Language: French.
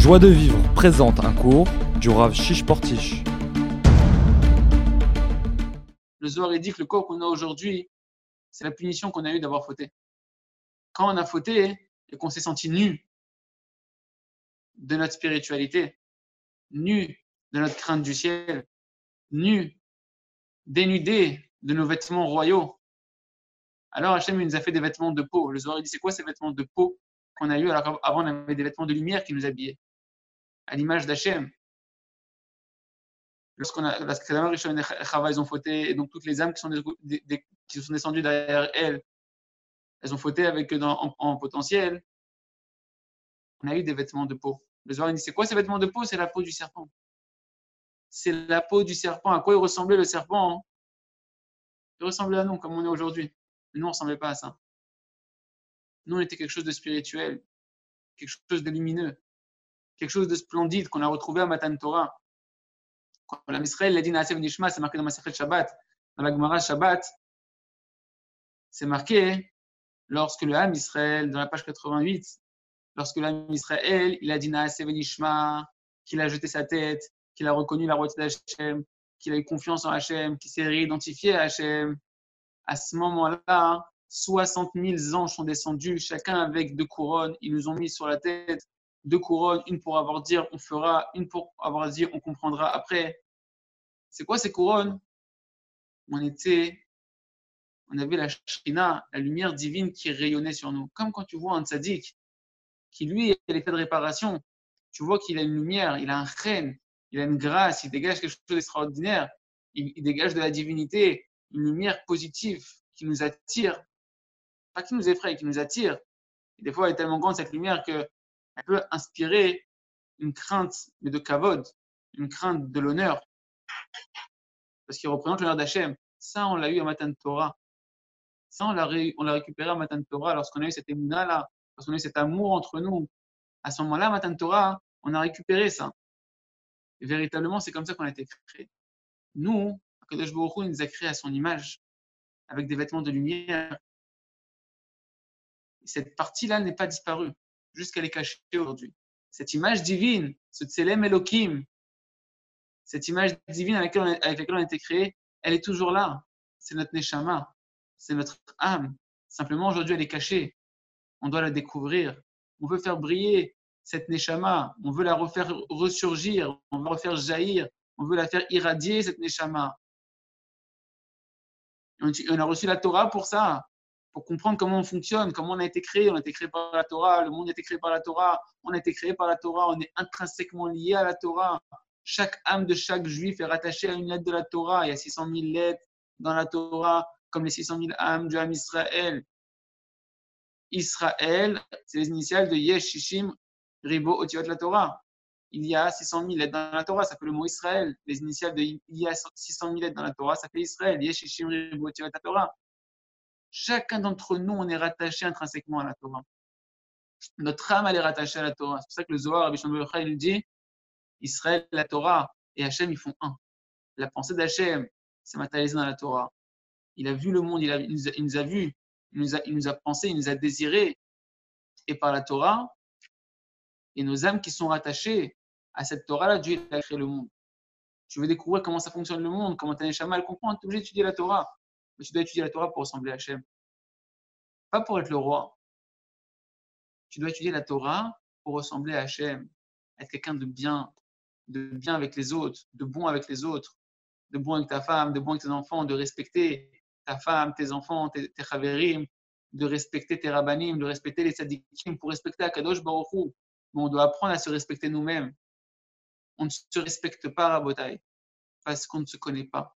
Joie de vivre présente un cours du Rav Shish Portish. Le Zohar dit que le corps qu'on a aujourd'hui, c'est la punition qu'on a eue d'avoir fauté. Quand on a fauté et qu'on s'est senti nu de notre spiritualité, nu de notre crainte du ciel, nu, dénudé de nos vêtements royaux, alors Hachem nous a fait des vêtements de peau. Le Zohar dit c'est quoi ces vêtements de peau qu'on a eu alors qu'avant on avait des vêtements de lumière qui nous habillaient? À l'image d'Hachem. Lorsqu'on a, lorsque Rishon et Chava, ils ont fauté, et donc toutes les âmes qui sont, sont descendues derrière elles, elles ont fauté avec dans, en, en, potentiel. On a eu des vêtements de peau. Le Zohar dit c'est quoi ces vêtements de peau? C'est la peau du serpent. C'est la peau du serpent. À quoi il ressemblait le serpent Il ressemblait à nous, comme on est aujourd'hui. Mais nous, on ne ressemblait pas à ça. Nous, on était quelque chose de spirituel, quelque chose de lumineux, quelque chose de splendide qu'on a retrouvé à Matan Torah. Quand la Misraël l'a dit Naasev Nishma, c'est marqué dans Masechet Shabbat. Dans la Gemara Shabbat, c'est marqué lorsque le Ham Israël, dans la page 88, lorsque le Israël, il a dit Naasev Nishma, qu'il a jeté sa tête, qu'il a reconnu la route d'Hachem, qu'il a eu confiance en Hachem, qu'il s'est réidentifié à Hachem, à ce moment-là, 60 000 anges sont descendus, chacun avec deux couronnes. Ils nous ont mis sur la tête deux couronnes, une pour avoir dire on fera, une pour avoir dire on comprendra après. C'est quoi ces couronnes? On était, on avait la shrina, la lumière divine qui rayonnait sur nous. Comme quand tu vois un tzaddik qui lui a l'effet de réparation, tu vois qu'il a une lumière, il a un reine, il a une grâce, il dégage quelque chose d'extraordinaire, il, dégage de la divinité, une lumière positive qui nous attire, pas qui nous effraie, qui nous attire. Des fois, elle est tellement grande cette lumière que peut inspirer une crainte, mais de kavod, une crainte de l'honneur, parce qu'il représente l'honneur d'Hachem. Ça, on l'a eu à Matan Torah. Ça, on l'a, récupéré à Matan Torah lorsqu'on a eu cette émouna-là, lorsqu'on a eu cet amour entre nous. À ce moment-là, Matan Torah, on a récupéré ça. Véritablement, c'est comme ça qu'on a été créé. Nous, Kadosh Baruch nous a créés à son image, avec des vêtements de lumière. Cette partie-là n'est pas disparue jusqu'à les cacher aujourd'hui. Cette image divine, ce Tselem Elohim, cette image divine avec laquelle, on, avec laquelle on a été créé, elle est toujours là. C'est notre Neshama, c'est notre âme. Simplement, aujourd'hui, elle est cachée. On doit la découvrir. On veut faire briller cette Neshama. On veut la refaire ressurgir. On veut la refaire jaillir. On veut la faire irradier, cette Neshama. On a reçu la Torah pour ça pour comprendre comment on fonctionne, comment on a été créé. On a été créé par la Torah, le monde a été créé par la Torah, on a été créé par la Torah, on est intrinsèquement lié à la Torah. Chaque âme de chaque juif est rattachée à une lettre de la Torah. Il y a 600 000 lettres dans la Torah, comme les 600 000 âmes du âme Israël. Israël, c'est les initiales de Yesh, Shishim, Ribo, Otiot, la Torah. Il y a 600 000 lettres dans la Torah, ça fait le mot Israël. Les initiales de il y a 600 000 lettres dans la Torah, ça fait Israël. Yesh, Shishim, Ribo, Otiot, la Torah. Chacun d'entre nous, on est rattaché intrinsèquement à la Torah. Notre âme, elle est rattachée à la Torah. C'est pour ça que le Zohar, Rabbi Shimon il dit Israël, la Torah et Hachem, ils font un. La pensée d'Hachem, c'est matérialisé dans la Torah. Il a vu le monde, il, nous, a, il nous, a, vu, il nous a, il nous pensé, il nous a désiré. Et par la Torah, et nos âmes qui sont rattachées à cette Torah-là, Dieu a créé le monde. Tu veux découvrir comment ça fonctionne le monde, comment ta Neshama, elle comprend, tu es obligé d'étudier la Torah tu dois étudier la Torah pour ressembler à Hachem. Pas pour être le roi. Tu dois étudier la Torah pour ressembler à Hachem, être quelqu'un de bien, de bien avec les autres, de bon avec les autres, de bon avec ta femme, de bon avec tes enfants, de respecter ta femme, tes enfants, tes, tes chaverim, de respecter tes rabbanim, de respecter les tzadikim, pour respecter Akadosh Baruch Hu. Mais on doit apprendre à se respecter nous-mêmes. On ne se respecte pas, Rabotai, parce qu'on ne se connaît pas.